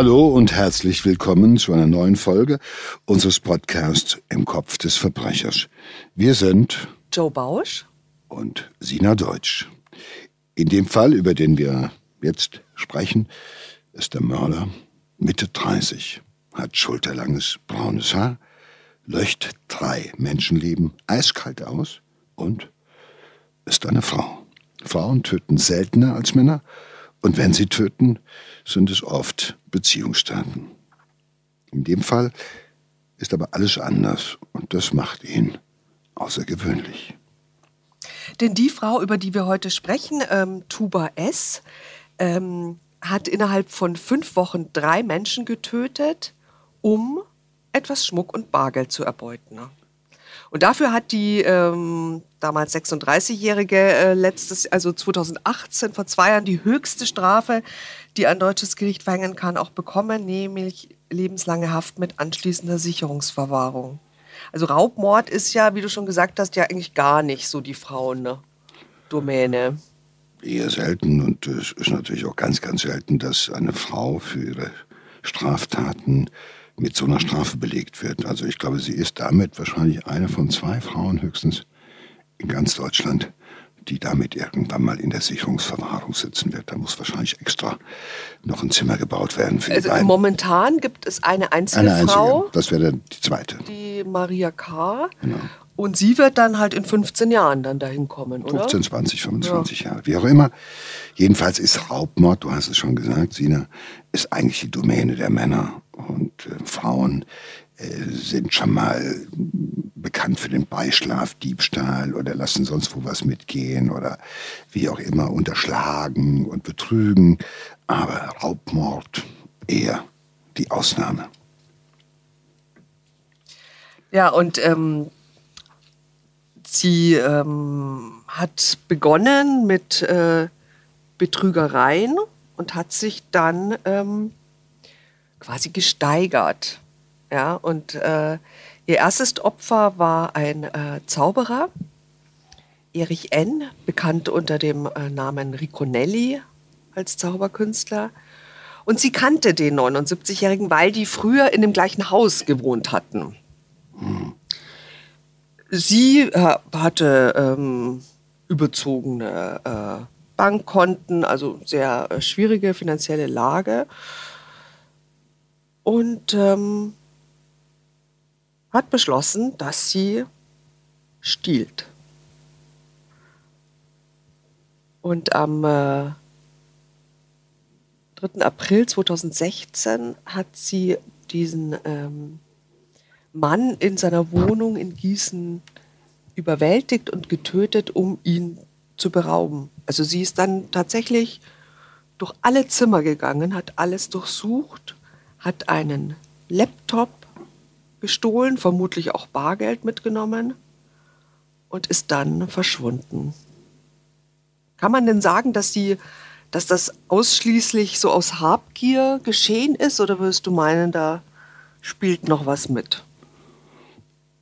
Hallo und herzlich willkommen zu einer neuen Folge unseres Podcasts Im Kopf des Verbrechers. Wir sind Joe Bausch und Sina Deutsch. In dem Fall, über den wir jetzt sprechen, ist der Mörder Mitte 30, hat schulterlanges braunes Haar, löscht drei Menschenleben eiskalt aus und ist eine Frau. Frauen töten seltener als Männer und wenn sie töten, sind es oft Beziehungsdaten. In dem Fall ist aber alles anders und das macht ihn außergewöhnlich. Denn die Frau, über die wir heute sprechen, ähm, Tuba S., ähm, hat innerhalb von fünf Wochen drei Menschen getötet, um etwas Schmuck und Bargeld zu erbeuten. Und dafür hat die ähm, damals 36-Jährige äh, letztes, also 2018, vor zwei Jahren, die höchste Strafe, die ein deutsches Gericht verhängen kann, auch bekommen, nämlich lebenslange Haft mit anschließender Sicherungsverwahrung. Also Raubmord ist ja, wie du schon gesagt hast, ja eigentlich gar nicht so die Frauen-Domäne. Eher selten und es ist natürlich auch ganz, ganz selten, dass eine Frau für ihre Straftaten mit so einer Strafe belegt wird. Also ich glaube, sie ist damit wahrscheinlich eine von zwei Frauen höchstens in ganz Deutschland, die damit irgendwann mal in der Sicherungsverwahrung sitzen wird. Da muss wahrscheinlich extra noch ein Zimmer gebaut werden für also die beiden. Momentan gibt es eine einzige, eine Frau. Einzige. Das wäre dann die zweite. Die Maria K. Genau. Und sie wird dann halt in 15 Jahren dann dahin kommen, oder? 15, 20, 25 ja. Jahre, wie auch immer. Jedenfalls ist Raubmord, du hast es schon gesagt, Sina, ist eigentlich die Domäne der Männer. Und äh, Frauen äh, sind schon mal bekannt für den Beischlaf, Diebstahl oder lassen sonst wo was mitgehen oder wie auch immer unterschlagen und betrügen. Aber Raubmord eher die Ausnahme. Ja, und ähm, Sie ähm, hat begonnen mit äh, Betrügereien und hat sich dann ähm, quasi gesteigert. Ja, und äh, ihr erstes Opfer war ein äh, Zauberer, Erich N., bekannt unter dem äh, Namen Riconelli als Zauberkünstler. Und sie kannte den 79-Jährigen, weil die früher in dem gleichen Haus gewohnt hatten. Sie hatte ähm, überzogene äh, Bankkonten, also sehr äh, schwierige finanzielle Lage und ähm, hat beschlossen, dass sie stiehlt. Und am äh, 3. April 2016 hat sie diesen ähm, Mann in seiner Wohnung in Gießen überwältigt und getötet, um ihn zu berauben. Also sie ist dann tatsächlich durch alle Zimmer gegangen, hat alles durchsucht, hat einen Laptop gestohlen, vermutlich auch Bargeld mitgenommen und ist dann verschwunden. Kann man denn sagen, dass, die, dass das ausschließlich so aus Habgier geschehen ist oder würdest du meinen, da spielt noch was mit?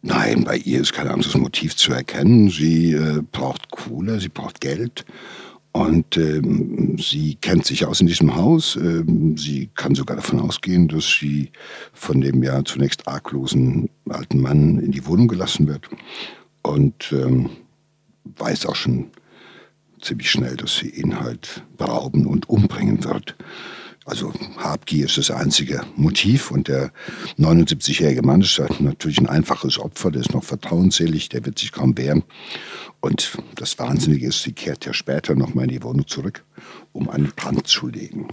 Nein, bei ihr ist kein anderes Motiv zu erkennen. Sie äh, braucht Kohle, sie braucht Geld und ähm, sie kennt sich aus in diesem Haus. Ähm, sie kann sogar davon ausgehen, dass sie von dem ja zunächst arglosen alten Mann in die Wohnung gelassen wird und ähm, weiß auch schon ziemlich schnell, dass sie ihn halt berauben und umbringen wird. Also Habgier ist das einzige Motiv und der 79-jährige Mann ist natürlich ein einfaches Opfer, der ist noch vertrauensselig, der wird sich kaum wehren. Und das Wahnsinnige ist, sie kehrt ja später nochmal in die Wohnung zurück, um einen Brand zu legen,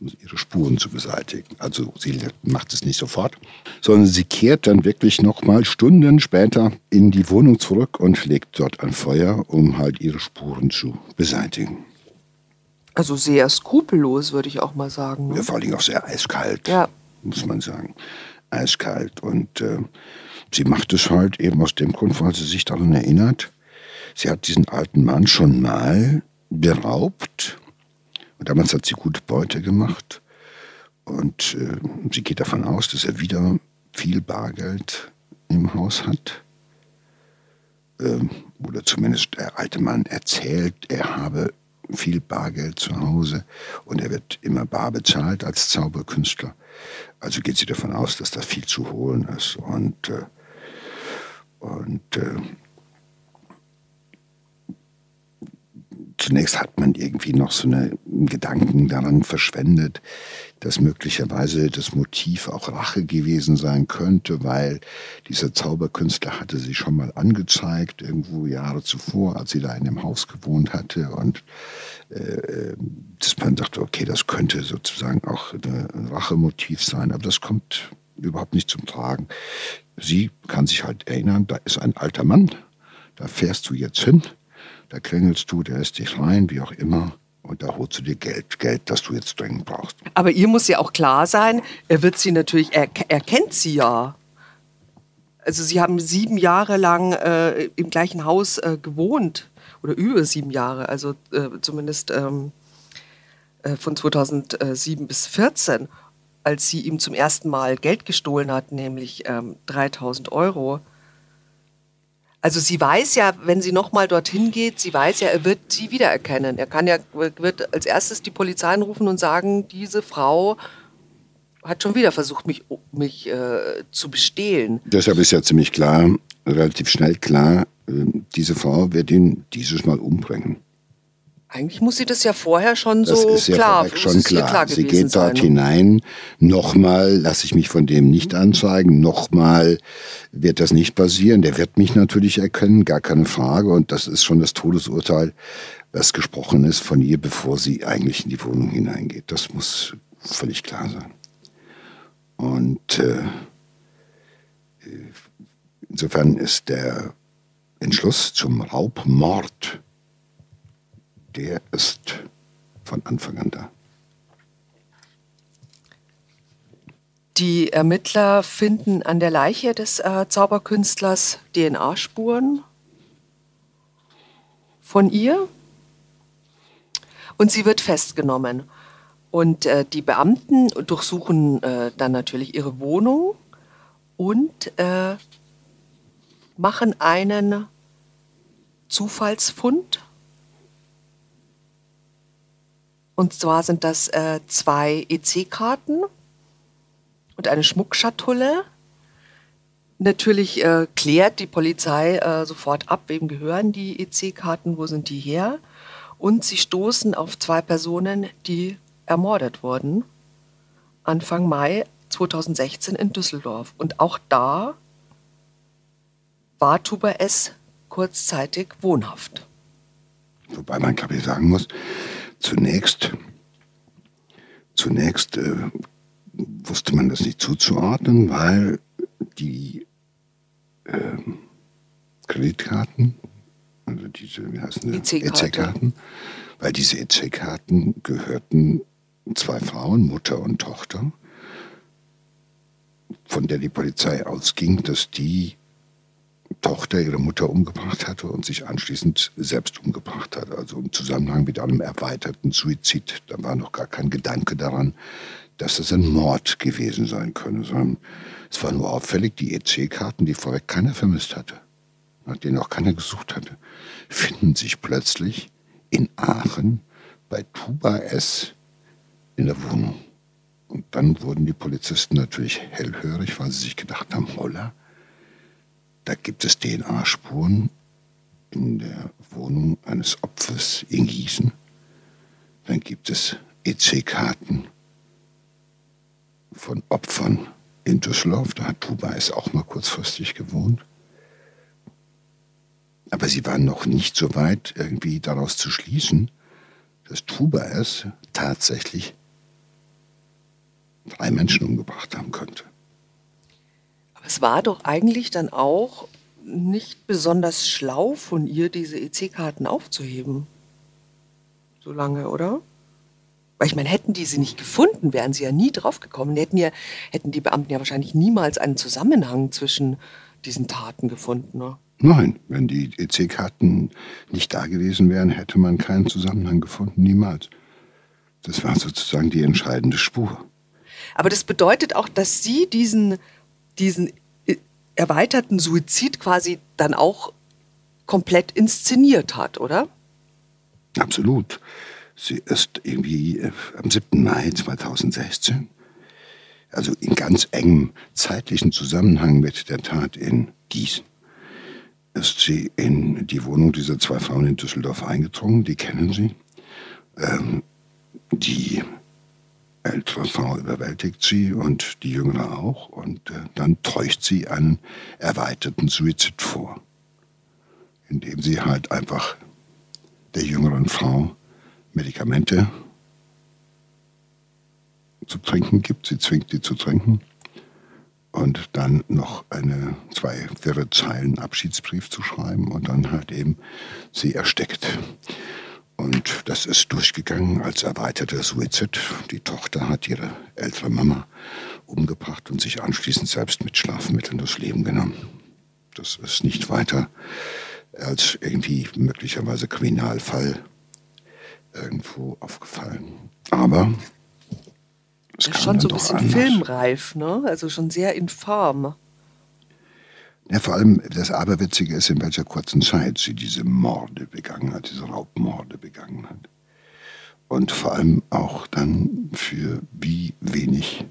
um ihre Spuren zu beseitigen. Also sie macht es nicht sofort, sondern sie kehrt dann wirklich nochmal Stunden später in die Wohnung zurück und legt dort ein Feuer, um halt ihre Spuren zu beseitigen. Also sehr skrupellos, würde ich auch mal sagen. Ne? Ja, vor allem auch sehr eiskalt, ja. muss man sagen. Eiskalt. Und äh, sie macht es halt eben aus dem Grund, weil sie sich daran erinnert, sie hat diesen alten Mann schon mal beraubt. Und damals hat sie gute Beute gemacht. Und äh, sie geht davon aus, dass er wieder viel Bargeld im Haus hat. Ähm, oder zumindest der alte Mann erzählt, er habe viel Bargeld zu Hause und er wird immer bar bezahlt als Zauberkünstler. Also geht sie davon aus, dass da viel zu holen ist. Und, äh, und äh, zunächst hat man irgendwie noch so einen Gedanken daran verschwendet, dass möglicherweise das Motiv auch Rache gewesen sein könnte, weil dieser Zauberkünstler hatte sie schon mal angezeigt, irgendwo Jahre zuvor, als sie da in dem Haus gewohnt hatte. Und äh, dass man dachte, okay, das könnte sozusagen auch ein Rachemotiv sein, aber das kommt überhaupt nicht zum Tragen. Sie kann sich halt erinnern, da ist ein alter Mann, da fährst du jetzt hin, da klingelst du, der lässt dich rein, wie auch immer und da holst du dir Geld, Geld, das du jetzt dringend brauchst. Aber ihr muss ja auch klar sein, er wird sie natürlich, er, er kennt sie ja. Also sie haben sieben Jahre lang äh, im gleichen Haus äh, gewohnt oder über sieben Jahre, also äh, zumindest ähm, äh, von 2007 bis 2014, als sie ihm zum ersten Mal Geld gestohlen hat, nämlich ähm, 3000 Euro. Also sie weiß ja, wenn sie nochmal dorthin geht, sie weiß ja, er wird sie wiedererkennen. Er kann ja, wird als erstes die Polizei anrufen und sagen, diese Frau hat schon wieder versucht, mich, mich äh, zu bestehlen. Deshalb ist ja ziemlich klar, relativ schnell klar, äh, diese Frau wird ihn dieses Mal umbringen. Eigentlich muss sie das ja vorher schon so das ist ja klar, schon klar. klar sie geht dort sein. hinein. Nochmal lasse ich mich von dem nicht anzeigen. Nochmal wird das nicht passieren. Der wird mich natürlich erkennen, gar keine Frage. Und das ist schon das Todesurteil, was gesprochen ist von ihr, bevor sie eigentlich in die Wohnung hineingeht. Das muss völlig klar sein. Und äh, insofern ist der Entschluss zum Raubmord der ist von Anfang an da. Die Ermittler finden an der Leiche des äh, Zauberkünstlers DNA-Spuren von ihr und sie wird festgenommen. Und äh, die Beamten durchsuchen äh, dann natürlich ihre Wohnung und äh, machen einen Zufallsfund Und zwar sind das äh, zwei EC-Karten und eine Schmuckschatulle. Natürlich äh, klärt die Polizei äh, sofort ab, wem gehören die EC-Karten, wo sind die her. Und sie stoßen auf zwei Personen, die ermordet wurden. Anfang Mai 2016 in Düsseldorf. Und auch da war Tuba S. kurzzeitig wohnhaft. Wobei man, glaube ich, sagen muss, Zunächst, zunächst äh, wusste man das nicht zuzuordnen, weil die äh, Kreditkarten, also diese, wie heißen die? EC-Karten, weil diese EC-Karten gehörten zwei Frauen, Mutter und Tochter, von der die Polizei ausging, dass die Tochter ihre Mutter umgebracht hatte und sich anschließend selbst umgebracht hat. Also im Zusammenhang mit einem erweiterten Suizid. Da war noch gar kein Gedanke daran, dass das ein Mord gewesen sein könne, sondern es war nur auffällig, die EC-Karten, die vorweg keiner vermisst hatte, nach denen auch keiner gesucht hatte, finden sich plötzlich in Aachen bei Tuba S in der Wohnung. Und dann wurden die Polizisten natürlich hellhörig, weil sie sich gedacht haben, holla, da gibt es DNA-Spuren in der Wohnung eines Opfers in Gießen. Dann gibt es EC-Karten von Opfern in Düsseldorf. Da hat Tubais auch mal kurzfristig gewohnt. Aber sie waren noch nicht so weit, irgendwie daraus zu schließen, dass Tubais tatsächlich drei Menschen umgebracht haben könnte. Es war doch eigentlich dann auch nicht besonders schlau von ihr, diese EC-Karten aufzuheben. So lange, oder? Weil ich meine, hätten die sie nicht gefunden, wären sie ja nie draufgekommen. Hätten, ja, hätten die Beamten ja wahrscheinlich niemals einen Zusammenhang zwischen diesen Taten gefunden. Ne? Nein, wenn die EC-Karten nicht da gewesen wären, hätte man keinen Zusammenhang gefunden, niemals. Das war sozusagen die entscheidende Spur. Aber das bedeutet auch, dass Sie diesen diesen äh, erweiterten Suizid quasi dann auch komplett inszeniert hat, oder? Absolut. Sie ist irgendwie äh, am 7. Mai 2016, also in ganz engem zeitlichen Zusammenhang mit der Tat in Gießen, ist sie in die Wohnung dieser zwei Frauen in Düsseldorf eingedrungen. Die kennen sie. Ähm, die ältere Frau überwältigt sie und die jüngere auch. Und äh, dann täuscht sie einen erweiterten Suizid vor, indem sie halt einfach der jüngeren Frau Medikamente zu trinken gibt. Sie zwingt sie zu trinken und dann noch eine zwei wirre Zeilen Abschiedsbrief zu schreiben und dann halt eben sie erstickt. Und das ist durchgegangen als erweiterter Suizid. Die Tochter hat ihre ältere Mama umgebracht und sich anschließend selbst mit Schlafmitteln das Leben genommen. Das ist nicht weiter als irgendwie möglicherweise Kriminalfall irgendwo aufgefallen. Aber es das ist schon so ein bisschen anders. filmreif, ne? Also schon sehr infam. Ja, vor allem das Aberwitzige ist, in welcher kurzen Zeit sie diese Morde begangen hat, diese Raubmorde begangen hat. Und vor allem auch dann für wie wenig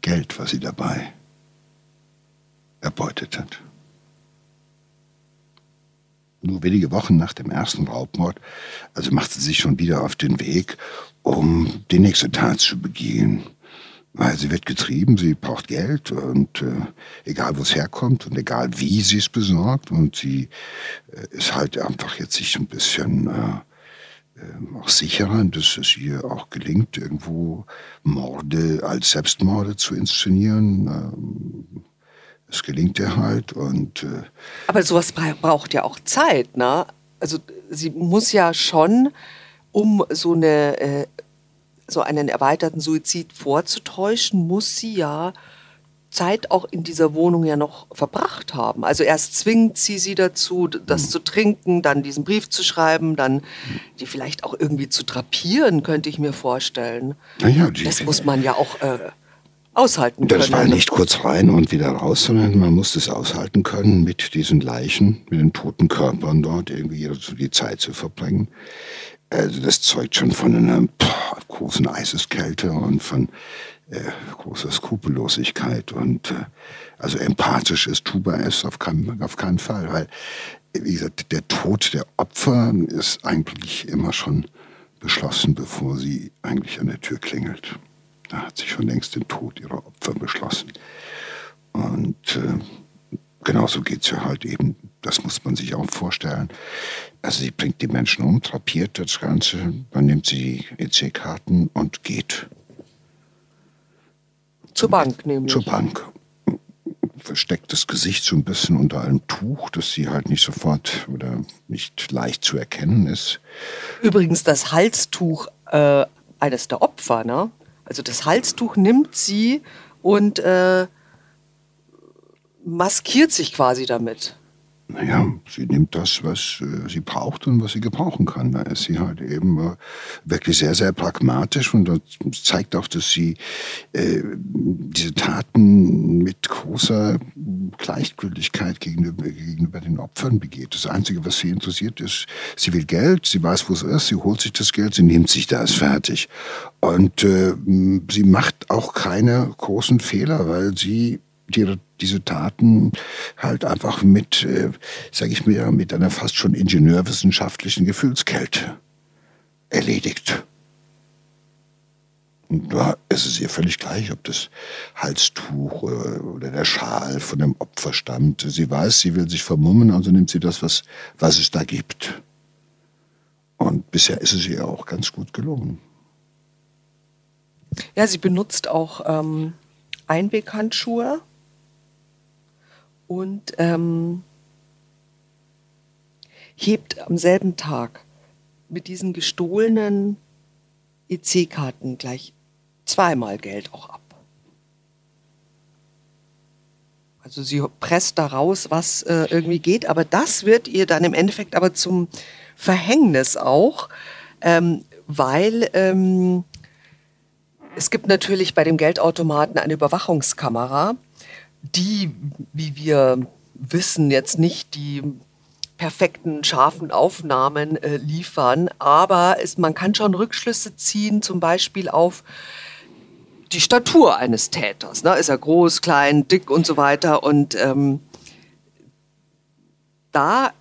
Geld, was sie dabei erbeutet hat. Nur wenige Wochen nach dem ersten Raubmord, also macht sie sich schon wieder auf den Weg, um die nächste Tat zu begehen weil sie wird getrieben, sie braucht Geld und äh, egal wo es herkommt und egal wie sie es besorgt und sie äh, ist halt einfach jetzt sich ein bisschen äh, äh, auch sicherer, dass es ihr auch gelingt, irgendwo Morde als Selbstmorde zu inszenieren. Ähm, es gelingt ihr halt und äh, aber sowas braucht ja auch Zeit, ne? Also sie muss ja schon um so eine äh, so einen erweiterten Suizid vorzutäuschen, muss sie ja Zeit auch in dieser Wohnung ja noch verbracht haben. Also erst zwingt sie sie dazu, das mhm. zu trinken, dann diesen Brief zu schreiben, dann die vielleicht auch irgendwie zu drapieren, könnte ich mir vorstellen. Ja, das muss man ja auch äh, aushalten können. Das war nicht kurz rein und wieder raus, sondern man musste es aushalten können, mit diesen Leichen, mit den toten Körpern dort irgendwie die Zeit zu verbringen. Also das zeugt schon von einer boah, großen Eiseskälte und von äh, großer Skrupellosigkeit. Und äh, also empathisch ist Tuba es auf keinen, auf keinen Fall, weil, wie gesagt, der Tod der Opfer ist eigentlich immer schon beschlossen, bevor sie eigentlich an der Tür klingelt. Da hat sich schon längst den Tod ihrer Opfer beschlossen. Und äh, genauso geht es ja halt eben, das muss man sich auch vorstellen, also sie bringt die Menschen um, trapiert das Ganze, dann nimmt sie die EC-Karten und geht. Zur Bank nämlich. Zur Bank. Versteckt das Gesicht so ein bisschen unter einem Tuch, dass sie halt nicht sofort oder nicht leicht zu erkennen ist. Übrigens das Halstuch äh, eines der Opfer, ne? Also das Halstuch nimmt sie und äh, maskiert sich quasi damit naja, sie nimmt das, was äh, sie braucht und was sie gebrauchen kann. Da ist sie halt eben äh, wirklich sehr, sehr pragmatisch und das zeigt auch, dass sie äh, diese Taten mit großer Gleichgültigkeit gegenüber, den Opfern begeht. Das Einzige, was sie interessiert, ist, sie will Geld, sie weiß, wo es ist, sie holt sich das Geld, sie nimmt sich das fertig. Und sie macht auch keine großen Fehler, weil sie die, diese Taten halt einfach mit, äh, sage ich mir, mit einer fast schon ingenieurwissenschaftlichen Gefühlskälte erledigt. Und da ist es ihr völlig gleich, ob das Halstuch äh, oder der Schal von dem Opfer stammt. Sie weiß, sie will sich vermummen, also nimmt sie das, was, was es da gibt. Und bisher ist es ihr auch ganz gut gelungen. Ja, sie benutzt auch ähm, Einweghandschuhe und ähm, hebt am selben Tag mit diesen gestohlenen EC-Karten gleich zweimal Geld auch ab. Also sie presst da raus, was äh, irgendwie geht, aber das wird ihr dann im Endeffekt aber zum Verhängnis auch, ähm, weil ähm, es gibt natürlich bei dem Geldautomaten eine Überwachungskamera die, wie wir wissen, jetzt nicht die perfekten, scharfen Aufnahmen äh, liefern, aber es, man kann schon Rückschlüsse ziehen, zum Beispiel auf die Statur eines Täters. Ne? Ist er groß, klein, dick und so weiter. Und ähm, da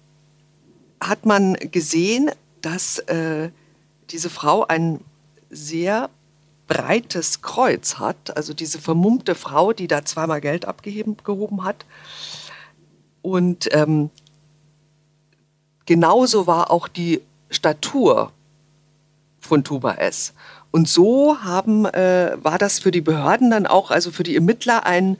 hat man gesehen, dass äh, diese Frau ein sehr breites Kreuz hat, also diese vermummte Frau, die da zweimal Geld abgehoben hat. Und ähm, genauso war auch die Statur von Tuba S. Und so haben, äh, war das für die Behörden dann auch, also für die Ermittler, ein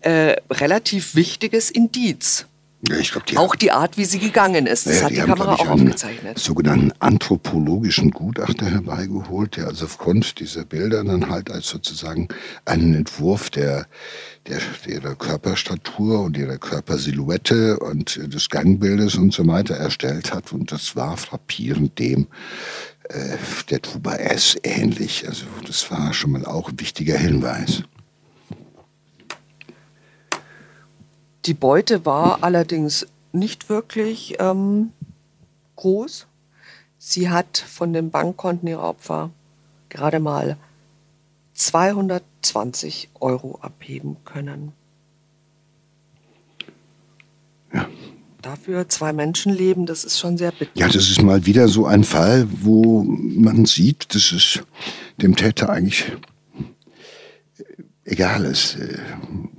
äh, relativ wichtiges Indiz. Ja, ich glaub, die auch die Art, wie sie gegangen ist, das ja, hat die, die Kamera auch aufgezeichnet. sogenannten anthropologischen Gutachter herbeigeholt, der also aufgrund dieser Bilder dann halt als sozusagen einen Entwurf der, der, ihrer Körperstatur und ihrer Körpersilhouette und des Gangbildes und so weiter erstellt hat. Und das war frappierend dem äh, der Tuba S ähnlich. Also das war schon mal auch ein wichtiger Hinweis. Die Beute war allerdings nicht wirklich ähm, groß. Sie hat von den Bankkonten ihrer Opfer gerade mal 220 Euro abheben können. Ja. Dafür zwei Menschenleben, das ist schon sehr bitter. Ja, das ist mal wieder so ein Fall, wo man sieht, dass es dem Täter eigentlich egal ist.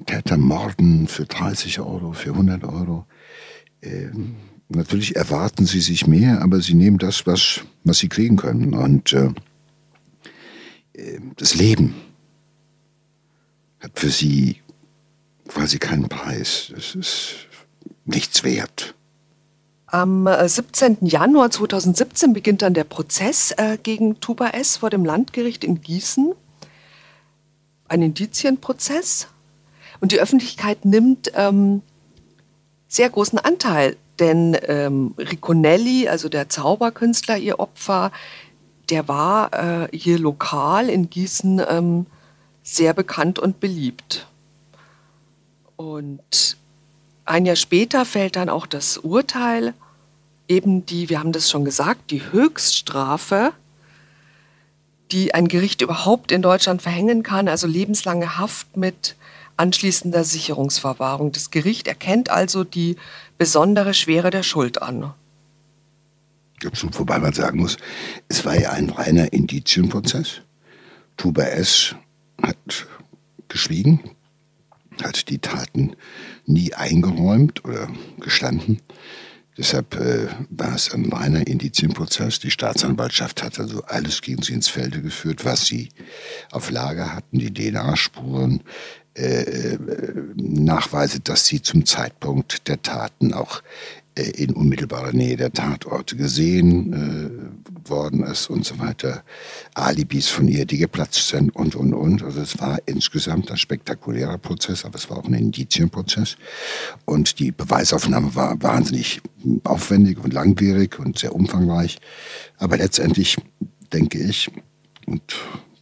Täter morden für 30 Euro, für 100 Euro. Ähm, natürlich erwarten sie sich mehr, aber sie nehmen das, was, was sie kriegen können. Und äh, äh das Leben hat für sie quasi keinen Preis. Es ist nichts wert. Am 17. Äh, Januar 2017 beginnt dann der Prozess äh, gegen Tuba S. vor dem Landgericht in Gießen ein Indizienprozess und die Öffentlichkeit nimmt ähm, sehr großen Anteil, denn ähm, Ricconelli, also der Zauberkünstler, ihr Opfer, der war äh, hier lokal in Gießen ähm, sehr bekannt und beliebt. Und ein Jahr später fällt dann auch das Urteil, eben die, wir haben das schon gesagt, die Höchststrafe die ein Gericht überhaupt in Deutschland verhängen kann, also lebenslange Haft mit anschließender Sicherungsverwahrung. Das Gericht erkennt also die besondere Schwere der Schuld an. Wobei man sagen muss, es war ja ein reiner Indizienprozess. Tuba S. hat geschwiegen, hat die Taten nie eingeräumt oder gestanden. Deshalb äh, war es ein reiner Indizienprozess. Die Staatsanwaltschaft hat also alles gegen sie ins Felde geführt, was sie auf Lager hatten, die DNA-Spuren, äh, Nachweise, dass sie zum Zeitpunkt der Taten auch äh, in unmittelbarer Nähe der Tatorte gesehen äh, worden ist und so weiter. Alibis von ihr, die geplatzt sind und, und, und. Also es war insgesamt ein spektakulärer Prozess, aber es war auch ein Indizienprozess. Und die Beweisaufnahme war wahnsinnig aufwendig und langwierig und sehr umfangreich. Aber letztendlich denke ich, und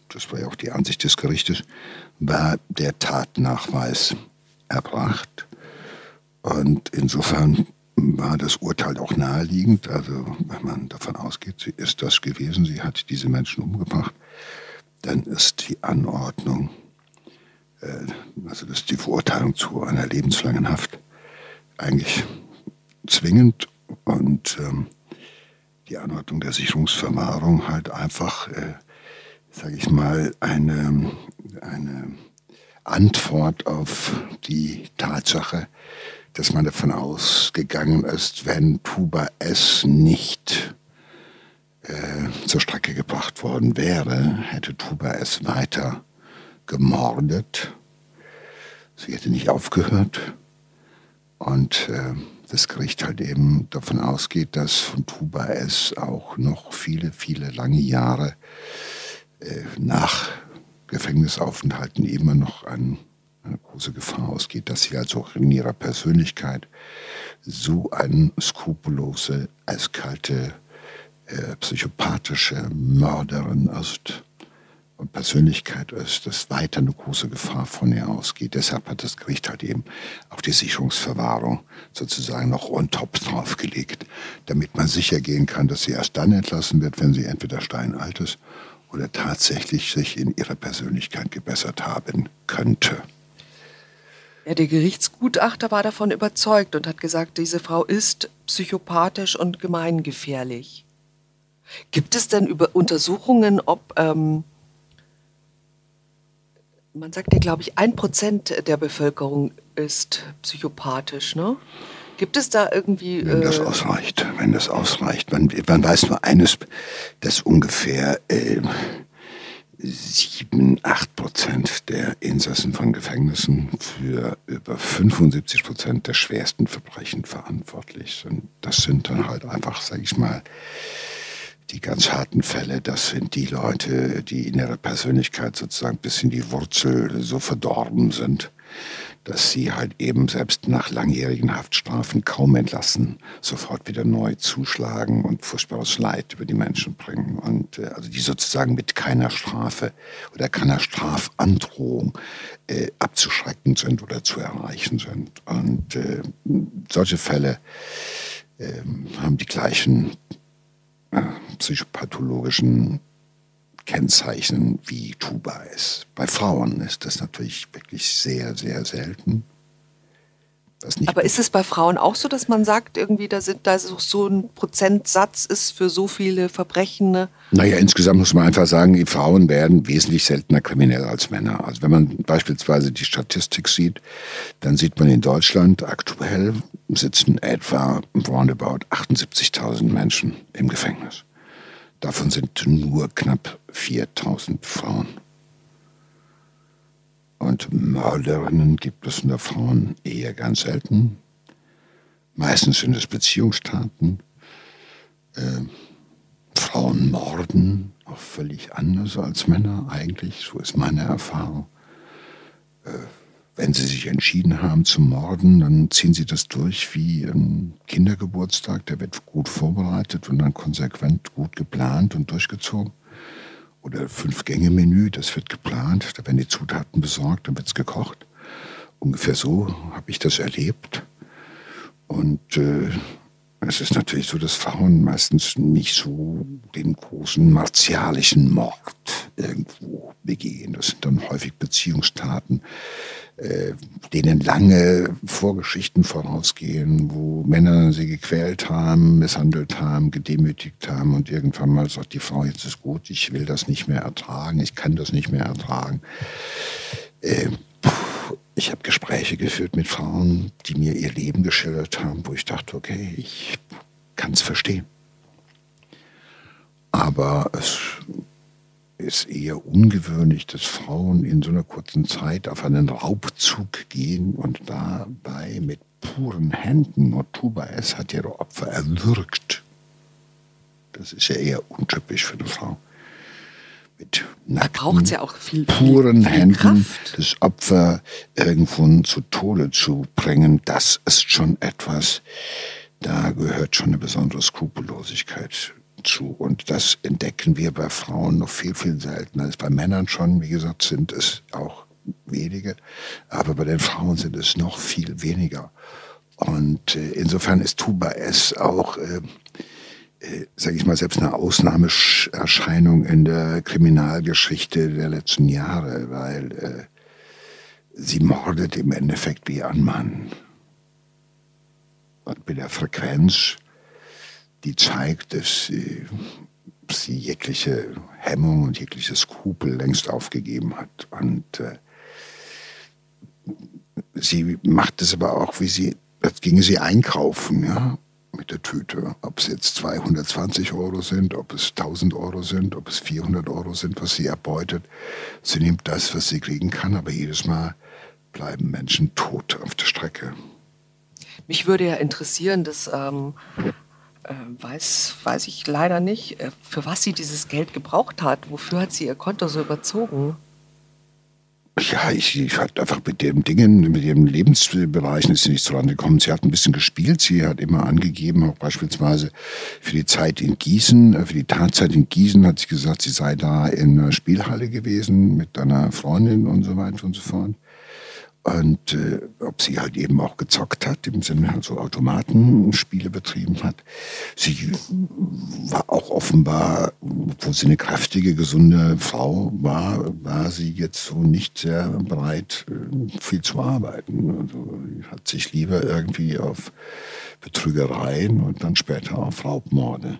das war ja auch die Ansicht des Gerichtes, war der Tatnachweis erbracht. Und insofern war das Urteil auch naheliegend. Also wenn man davon ausgeht, sie ist das gewesen, sie hat diese Menschen umgebracht, dann ist die Anordnung, äh, also das ist die Verurteilung zu einer lebenslangen Haft eigentlich zwingend und ähm, die Anordnung der Sicherungsverwahrung halt einfach, äh, sage ich mal, eine, eine Antwort auf die Tatsache, dass man davon ausgegangen ist, wenn Tuba S nicht äh, zur Strecke gebracht worden wäre, hätte Tuba S weiter gemordet. Sie hätte nicht aufgehört. Und äh, das Gericht halt eben davon ausgeht, dass von Tuba S auch noch viele, viele lange Jahre äh, nach Gefängnisaufenthalten immer noch ein eine große Gefahr ausgeht, dass sie also in ihrer Persönlichkeit so eine skrupellose, eiskalte, äh, psychopathische Mörderin ist, und Persönlichkeit ist, dass weiter eine große Gefahr von ihr ausgeht. Deshalb hat das Gericht halt eben auch die Sicherungsverwahrung sozusagen noch on top draufgelegt, damit man sicher gehen kann, dass sie erst dann entlassen wird, wenn sie entweder steinalt ist oder tatsächlich sich in ihrer Persönlichkeit gebessert haben könnte. Ja, der Gerichtsgutachter war davon überzeugt und hat gesagt, diese Frau ist psychopathisch und gemeingefährlich. Gibt es denn über Untersuchungen, ob, ähm, man sagt ja, glaube ich, ein Prozent der Bevölkerung ist psychopathisch, ne? Gibt es da irgendwie. Wenn das äh, ausreicht, wenn das ausreicht. Man, man weiß nur eines, dass ungefähr äh, 7, 8 Prozent der Insassen von Gefängnissen für über 75 Prozent der schwersten Verbrechen verantwortlich sind. Das sind dann halt einfach, sag ich mal, die ganz harten Fälle, das sind die Leute, die in ihrer Persönlichkeit sozusagen bis in die Wurzel so verdorben sind, dass sie halt eben selbst nach langjährigen Haftstrafen kaum entlassen, sofort wieder neu zuschlagen und furchtbares Leid über die Menschen bringen. Und äh, also die sozusagen mit keiner Strafe oder keiner Strafandrohung äh, abzuschrecken sind oder zu erreichen sind. Und äh, solche Fälle ähm, haben die gleichen äh, psychopathologischen Kennzeichen wie Tuba ist. Bei Frauen ist das natürlich wirklich sehr, sehr selten. Aber ist es bei Frauen auch so, dass man sagt, irgendwie, da, sind, da so ein Prozentsatz ist für so viele Verbrechen? Naja, insgesamt muss man einfach sagen, die Frauen werden wesentlich seltener kriminell als Männer. Also wenn man beispielsweise die Statistik sieht, dann sieht man in Deutschland aktuell sitzen etwa roundabout 78.000 Menschen im Gefängnis. Davon sind nur knapp 4000 Frauen. Und Mörderinnen gibt es unter Frauen eher ganz selten. Meistens sind es Beziehungstaten. Äh, Frauen morden auch völlig anders als Männer eigentlich, so ist meine Erfahrung. Äh, wenn sie sich entschieden haben zu morden, dann ziehen sie das durch wie ein Kindergeburtstag. Der wird gut vorbereitet und dann konsequent gut geplant und durchgezogen. Oder Fünf-Gänge-Menü, das wird geplant. Da werden die Zutaten besorgt, dann wird es gekocht. Ungefähr so habe ich das erlebt. Und äh, es ist natürlich so, dass Frauen meistens nicht so den großen martialischen Mord irgendwo begehen. Das sind dann häufig Beziehungstaten, äh, denen lange Vorgeschichten vorausgehen, wo Männer sie gequält haben, misshandelt haben, gedemütigt haben und irgendwann mal sagt die Frau, jetzt ist gut, ich will das nicht mehr ertragen, ich kann das nicht mehr ertragen. Äh, ich habe Gespräche geführt mit Frauen, die mir ihr Leben geschildert haben, wo ich dachte, okay, ich kann es verstehen. Aber es ist eher ungewöhnlich, dass Frauen in so einer kurzen Zeit auf einen Raubzug gehen und dabei mit puren Händen, Motuba es hat ihre Opfer erwürgt. Das ist ja eher untypisch für eine Frau mit nackten, ja auch viel, puren viel, viel Händen Kraft. das Opfer irgendwo zu Tode zu bringen, das ist schon etwas, da gehört schon eine besondere Skrupellosigkeit zu. Und das entdecken wir bei Frauen noch viel, viel seltener. Bei Männern schon, wie gesagt, sind es auch wenige, aber bei den Frauen sind es noch viel weniger. Und äh, insofern ist Tuba S auch äh, äh, sage ich mal, selbst eine Ausnahmeerscheinung in der Kriminalgeschichte der letzten Jahre, weil äh, sie mordet im Endeffekt wie ein Mann. Und mit der Frequenz, die zeigt, dass sie, jegliche Hemmung und jegliche Skrupel längst aufgegeben hat. Und äh, sie macht es aber auch, wie sie, als ginge sie einkaufen, ja mit der Tüte. Ob es jetzt 220 Euro sind, ob es 1000 Euro sind, ob es 400 Euro sind, was sie erbeutet. Sie nimmt das, was sie kriegen kann, aber jedes Mal bleiben Menschen tot auf der Strecke. Mich würde ja interessieren, das ähm, äh, weiß, weiß ich leider nicht, äh, für was sie dieses Geld gebraucht hat. Wofür hat sie ihr Konto so überzogen? Ja, ich, ich hatte einfach mit den Dingen, mit ihren Lebensbereichen ist sie nicht zurande gekommen. Sie hat ein bisschen gespielt. Sie hat immer angegeben, auch beispielsweise für die Zeit in Gießen, äh, für die Tatzeit in Gießen hat sie gesagt, sie sei da in einer Spielhalle gewesen mit einer Freundin und so weiter und so fort. Und äh, ob sie halt eben auch gezockt hat, im Sinne halt so Automatenspiele betrieben hat. Sie war auch offenbar, obwohl sie eine kräftige, gesunde Frau war, war sie jetzt so nicht sehr bereit, äh, viel zu arbeiten. Also hat sich lieber irgendwie auf Betrügereien und dann später auf Raubmorde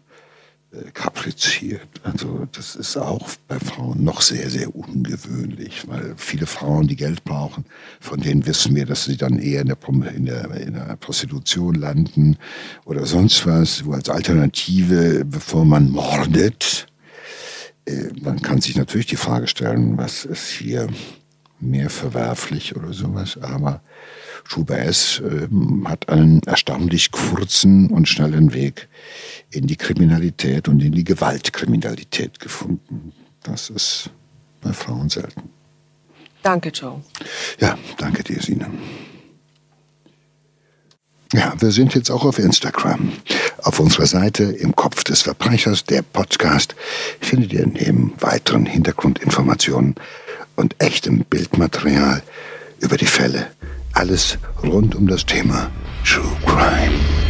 kapriziert. Also das ist auch bei Frauen noch sehr, sehr ungewöhnlich, weil viele Frauen, die Geld brauchen, von denen wissen wir, dass sie dann eher in der, in der, in der Prostitution landen oder sonst was, wo als Alternative, bevor man mordet, äh, man kann sich natürlich die Frage stellen, was ist hier mehr verwerflich oder sowas, aber Schuber S. Äh, hat einen erstaunlich kurzen und schnellen Weg in die Kriminalität und in die Gewaltkriminalität gefunden. Das ist bei Frauen selten. Danke, Joe. Ja, danke dir, Sina. Ja, wir sind jetzt auch auf Instagram. Auf unserer Seite im Kopf des Verbrechers, der Podcast, findet ihr neben weiteren Hintergrundinformationen und echtem Bildmaterial über die Fälle alles rund um das Thema True Crime.